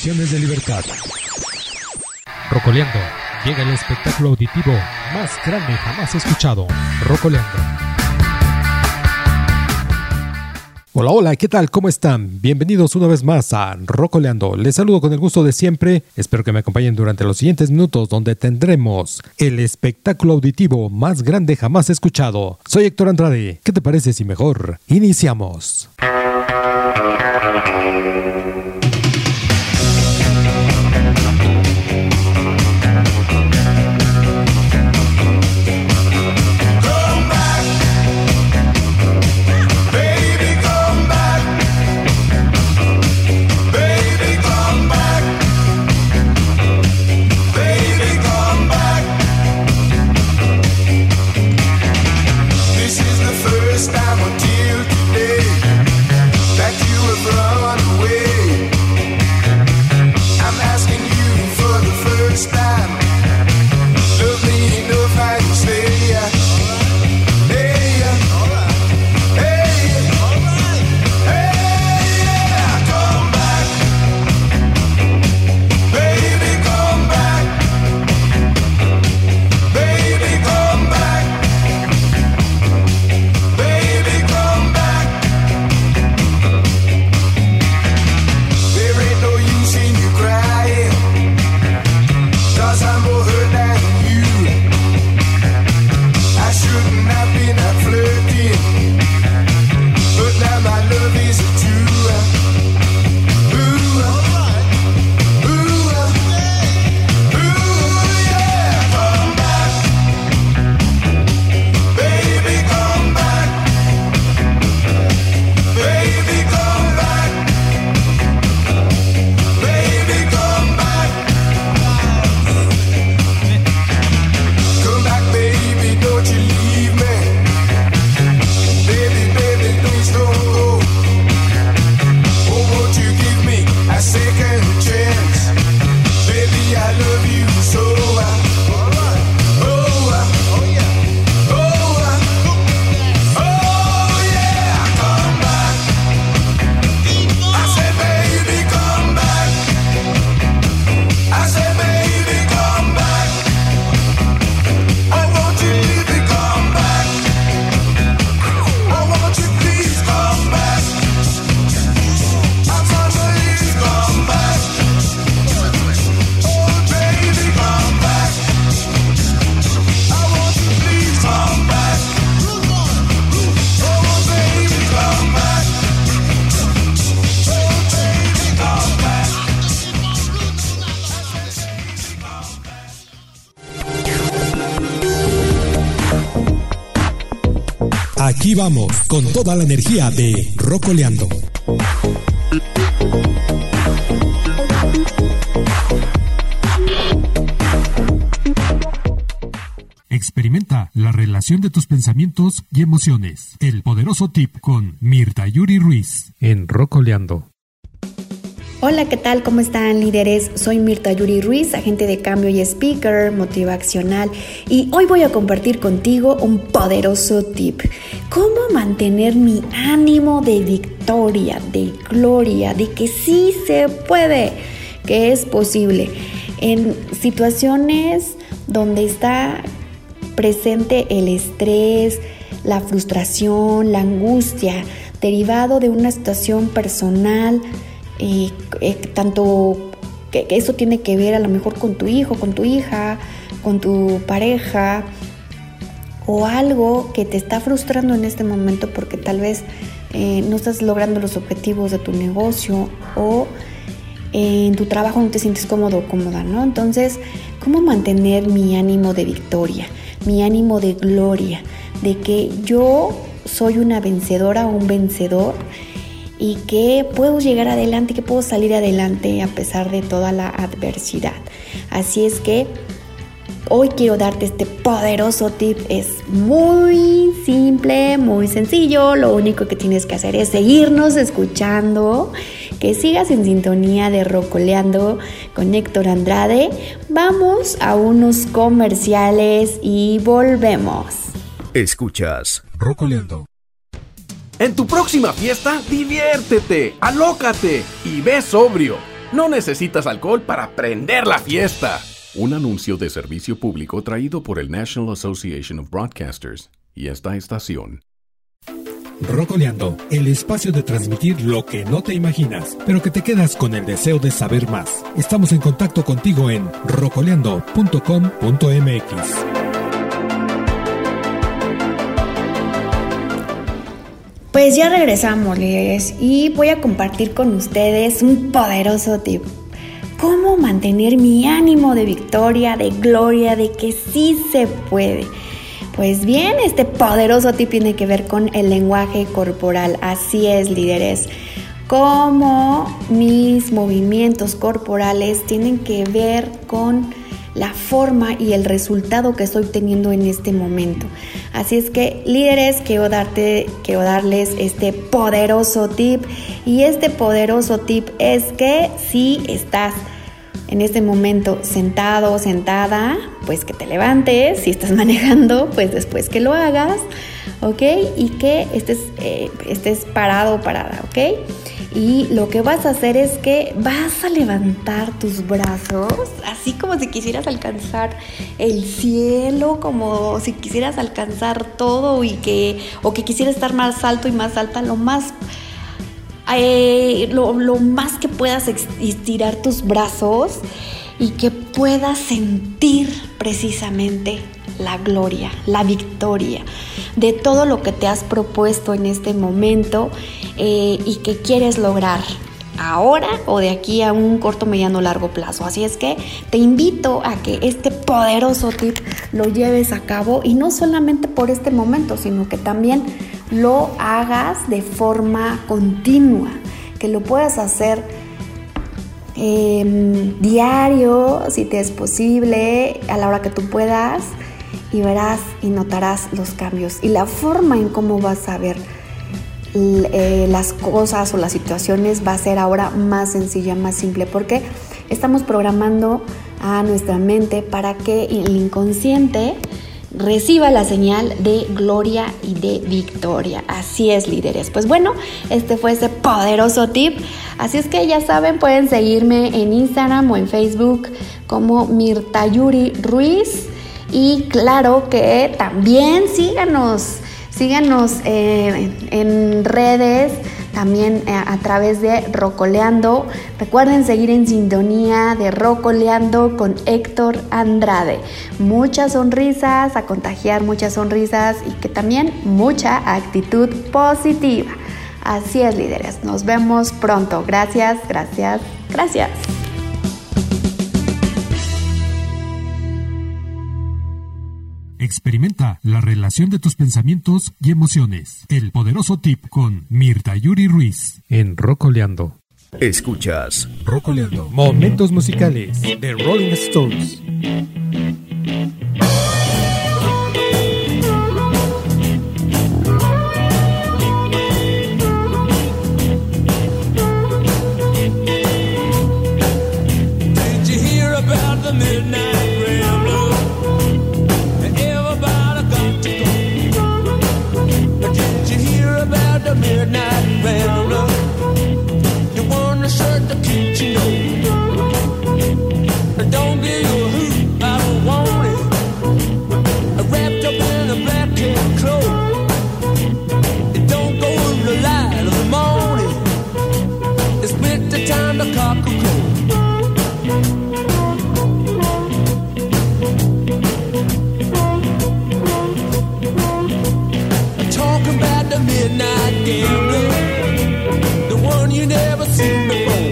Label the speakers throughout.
Speaker 1: Acciones de libertad.
Speaker 2: Rocoleando. Llega el espectáculo auditivo más grande jamás escuchado. Rocoleando. Hola, hola, ¿qué tal? ¿Cómo están? Bienvenidos una vez más a Rocoleando. Les saludo con el gusto de siempre. Espero que me acompañen durante los siguientes minutos donde tendremos el espectáculo auditivo más grande jamás escuchado. Soy Héctor Andrade. ¿Qué te parece si mejor iniciamos? Aquí vamos con toda la energía de Rocoleando. Experimenta la relación de tus pensamientos y emociones. El poderoso tip con Mirta Yuri Ruiz en Rocoleando.
Speaker 3: Hola, ¿qué tal? ¿Cómo están líderes? Soy Mirta Yuri Ruiz, agente de cambio y speaker motivacional y hoy voy a compartir contigo un poderoso tip. ¿Cómo mantener mi ánimo de victoria, de gloria, de que sí se puede, que es posible en situaciones donde está presente el estrés, la frustración, la angustia derivado de una situación personal, eh, tanto que, eso tiene que ver a lo mejor con tu hijo, con tu hija, con tu pareja o algo que te está frustrando en este momento porque tal vez eh, no estás logrando los objetivos de tu negocio o en tu trabajo no te sientes cómodo o cómoda, ¿no? Entonces, ¿cómo mantener mi ánimo de victoria, mi ánimo de gloria, de que yo soy una vencedora o un vencedor? Y que puedo llegar adelante, que puedo salir adelante a pesar de toda la adversidad. Así es que hoy quiero darte este poderoso tip. Es muy simple, muy sencillo. Lo único que tienes que hacer es seguirnos escuchando, que sigas en sintonía de Rocoleando con Héctor Andrade. Vamos a unos comerciales y volvemos.
Speaker 1: Escuchas Rocoleando
Speaker 4: en tu próxima fiesta, diviértete, alócate y ve sobrio. No necesitas alcohol para prender la fiesta. Un anuncio de servicio público traído por el National Association of Broadcasters y esta estación.
Speaker 1: Rocoleando, el espacio de transmitir lo que no te imaginas, pero que te quedas con el deseo de saber más. Estamos en contacto contigo en rocoleando.com.mx.
Speaker 3: Pues ya regresamos, líderes, y voy a compartir con ustedes un poderoso tip. Cómo mantener mi ánimo de victoria, de gloria, de que sí se puede. Pues bien, este poderoso tip tiene que ver con el lenguaje corporal. Así es, líderes. Cómo mis movimientos corporales tienen que ver con la forma y el resultado que estoy teniendo en este momento. Así es que líderes, quiero, darte, quiero darles este poderoso tip y este poderoso tip es que si estás en este momento sentado sentada, pues que te levantes, si estás manejando, pues después que lo hagas, ¿ok? Y que estés, eh, estés parado o parada, ¿ok? Y lo que vas a hacer es que vas a levantar tus brazos, así como si quisieras alcanzar el cielo, como si quisieras alcanzar todo y que, o que quisieras estar más alto y más alta, lo más, eh, lo, lo más que puedas estirar tus brazos y que puedas sentir precisamente la gloria, la victoria de todo lo que te has propuesto en este momento eh, y que quieres lograr ahora o de aquí a un corto, mediano, largo plazo. Así es que te invito a que este poderoso tip lo lleves a cabo y no solamente por este momento, sino que también lo hagas de forma continua, que lo puedas hacer em, diario, si te es posible, a la hora que tú puedas y verás y notarás los cambios y la forma en cómo vas a ver eh, las cosas o las situaciones va a ser ahora más sencilla, más simple, porque estamos programando a nuestra mente para que el inconsciente reciba la señal de gloria y de victoria. Así es, líderes. Pues bueno, este fue ese poderoso tip. Así es que ya saben, pueden seguirme en Instagram o en Facebook como Mirtayuri Ruiz. Y claro que también síganos, síganos eh, en redes, también eh, a, través de Rocoleando. Recuerden seguir en sintonía de Rocoleando con Héctor Andrade. Muchas sonrisas, a contagiar muchas sonrisas y que también mucha actitud positiva. Así es, líderes. Nos vemos pronto. Gracias, gracias, gracias.
Speaker 1: Experimenta la relación de tus pensamientos y emociones. El poderoso tip con Mirta Yuri Ruiz.
Speaker 2: En Rocoleando.
Speaker 1: Escuchas Rocoleando.
Speaker 2: Momentos musicales de Rolling Stones.
Speaker 5: the midnight gambler, the one you never seen before.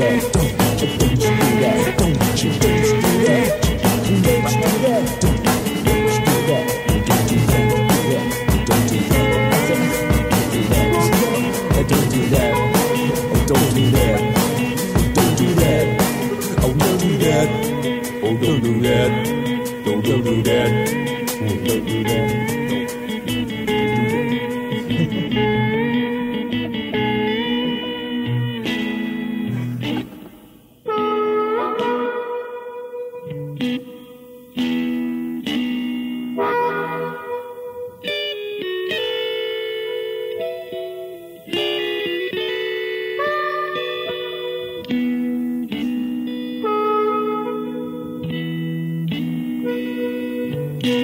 Speaker 5: that. Don't you, don't you do that. Don't you, don't you do that. Don't you, don't you do that. Don't you, don't you do that. Don't you, don't you do that. Don't you, don't you do that. Don't do that. Oh, don't do that. Don't do that. Oh, don't do that. Oh, don't do that. Don't, don't do that. Oh, don't do that. Well,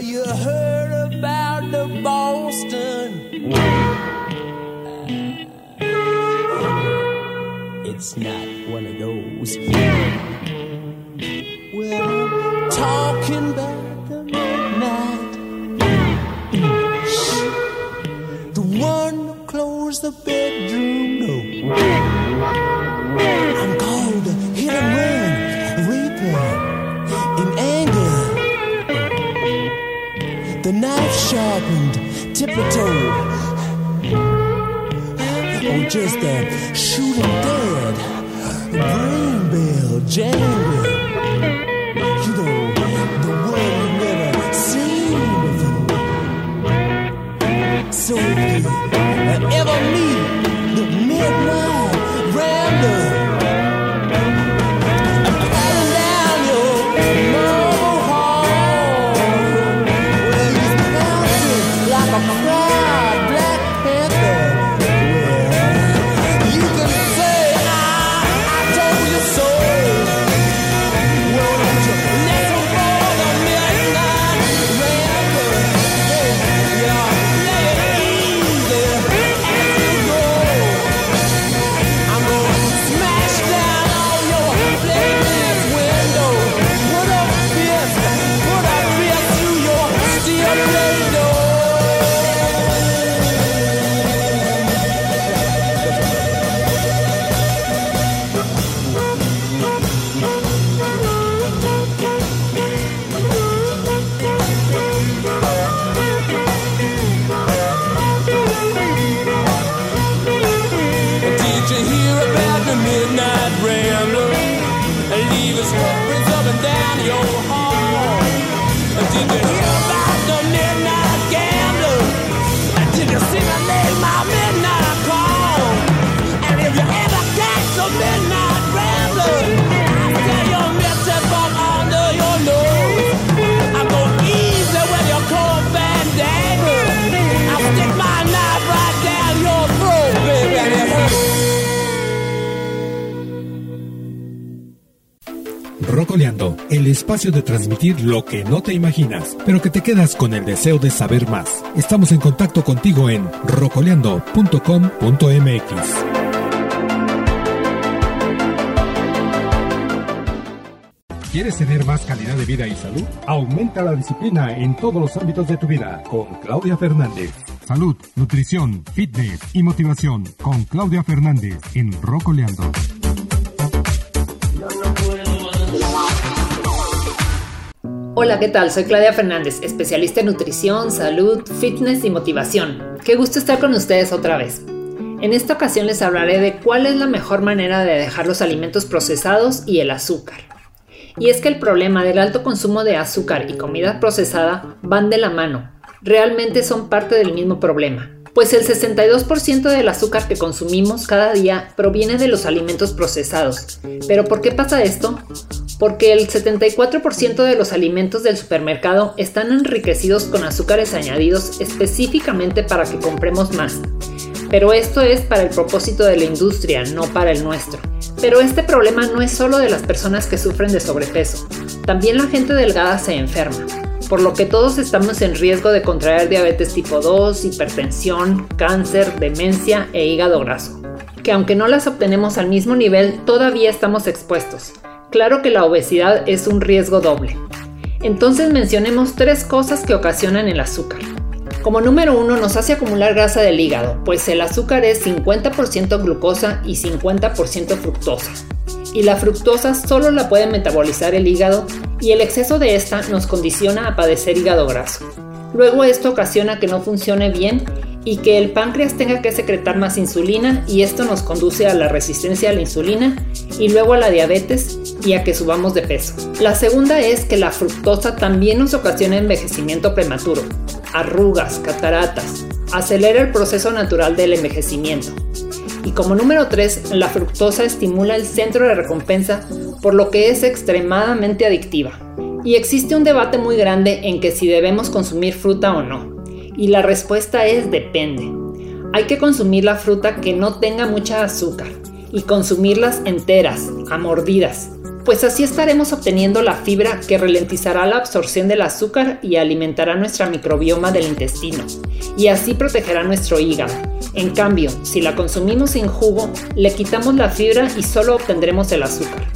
Speaker 5: you heard about the Boston. It's not one of those. hospital or just that shooting dead brain bill jangling.
Speaker 1: Rocoleando, el espacio de transmitir lo que no te imaginas, pero que te quedas con el deseo de saber más. Estamos en contacto contigo en rocoleando.com.mx. ¿Quieres tener más calidad de vida y salud? Aumenta la disciplina en todos los ámbitos de tu vida con Claudia Fernández. Salud, nutrición, fitness y motivación con Claudia Fernández en Rocoleando.
Speaker 6: Hola, ¿qué tal? Soy Claudia Fernández, especialista en nutrición, salud, fitness y motivación. Qué gusto estar con ustedes otra vez. En esta ocasión les hablaré de cuál es la mejor manera de dejar los alimentos procesados y el azúcar. Y es que el problema del alto consumo de azúcar y comida procesada van de la mano. Realmente son parte del mismo problema. Pues el 62% del azúcar que consumimos cada día proviene de los alimentos procesados. ¿Pero por qué pasa esto? Porque el 74% de los alimentos del supermercado están enriquecidos con azúcares añadidos específicamente para que compremos más. Pero esto es para el propósito de la industria, no para el nuestro. Pero este problema no es solo de las personas que sufren de sobrepeso, también la gente delgada se enferma, por lo que todos estamos en riesgo de contraer diabetes tipo 2, hipertensión, cáncer, demencia e hígado graso, que aunque no las obtenemos al mismo nivel, todavía estamos expuestos. Claro que la obesidad es un riesgo doble. Entonces mencionemos tres cosas que ocasionan el azúcar. Como número uno nos hace acumular grasa del hígado, pues el azúcar es 50% glucosa y 50% fructosa. Y la fructosa solo la puede metabolizar el hígado y el exceso de esta nos condiciona a padecer hígado graso. Luego esto ocasiona que no funcione bien y que el páncreas tenga que secretar más insulina y esto nos conduce a la resistencia a la insulina y luego a la diabetes y a que subamos de peso. La segunda es que la fructosa también nos ocasiona envejecimiento prematuro, arrugas, cataratas, acelera el proceso natural del envejecimiento. Y como número 3, la fructosa estimula el centro de recompensa, por lo que es extremadamente adictiva. Y existe un debate muy grande en que si debemos consumir fruta o no. Y la respuesta es depende. Hay que consumir la fruta que no tenga mucha azúcar y consumirlas enteras, a mordidas, pues así estaremos obteniendo la fibra que ralentizará la absorción del azúcar y alimentará nuestra microbioma del intestino, y así protegerá nuestro hígado. En cambio, si la consumimos sin jugo, le quitamos la fibra y solo obtendremos el azúcar.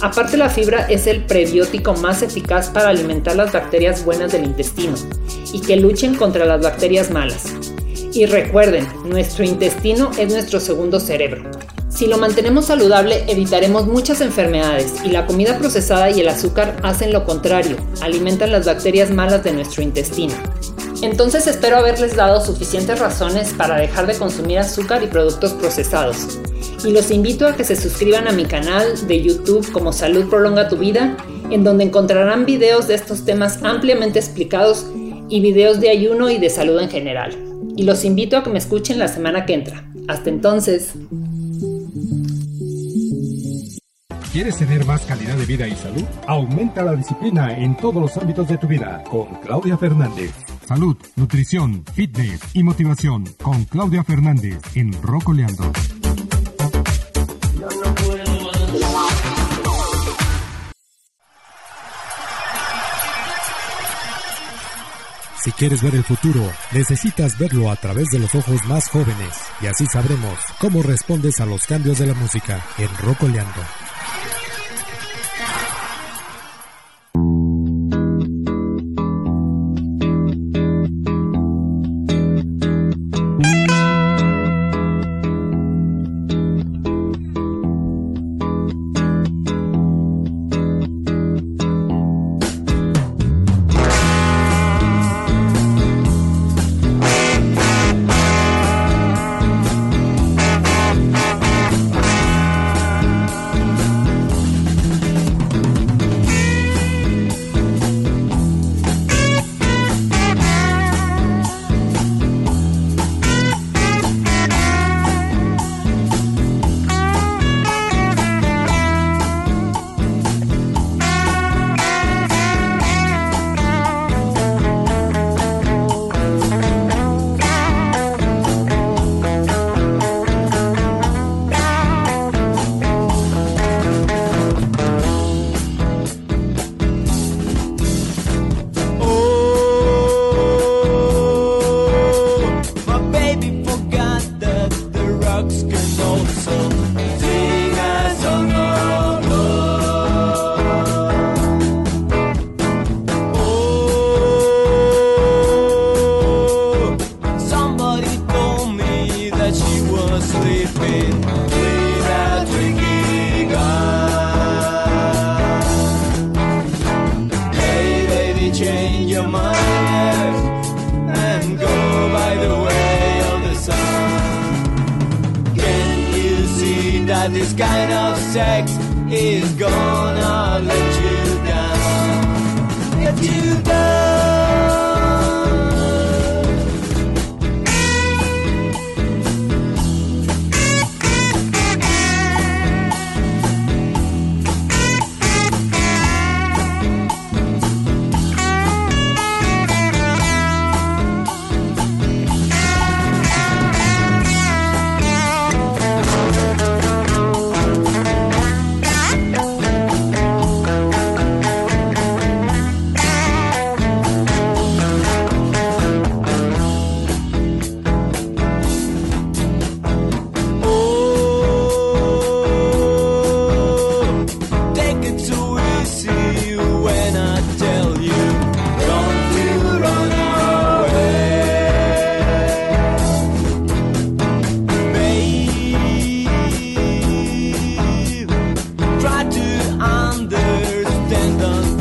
Speaker 6: Aparte la fibra es el prebiótico más eficaz para alimentar las bacterias buenas del intestino y que luchen contra las bacterias malas. Y recuerden, nuestro intestino es nuestro segundo cerebro. Si lo mantenemos saludable, evitaremos muchas enfermedades y la comida procesada y el azúcar hacen lo contrario, alimentan las bacterias malas de nuestro intestino. Entonces espero haberles dado suficientes razones para dejar de consumir azúcar y productos procesados. Y los invito a que se suscriban a mi canal de YouTube como Salud Prolonga tu Vida, en donde encontrarán videos de estos temas ampliamente explicados y videos de ayuno y de salud en general. Y los invito a que me escuchen la semana que entra. Hasta entonces.
Speaker 1: ¿Quieres tener más calidad de vida y salud? Aumenta la disciplina en todos los ámbitos de tu vida con Claudia Fernández. Salud, nutrición, fitness y motivación con Claudia Fernández en Rocoleando.
Speaker 7: Si quieres ver el futuro, necesitas verlo a través de los ojos más jóvenes y así sabremos cómo respondes a los cambios de la música en Rocoleando.
Speaker 8: Yeah. abandoned.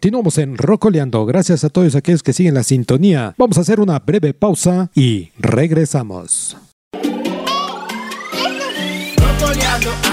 Speaker 1: Continuamos en Rocoleando. Gracias a todos aquellos que siguen la sintonía. Vamos a hacer una breve pausa y regresamos.
Speaker 8: Rocoleando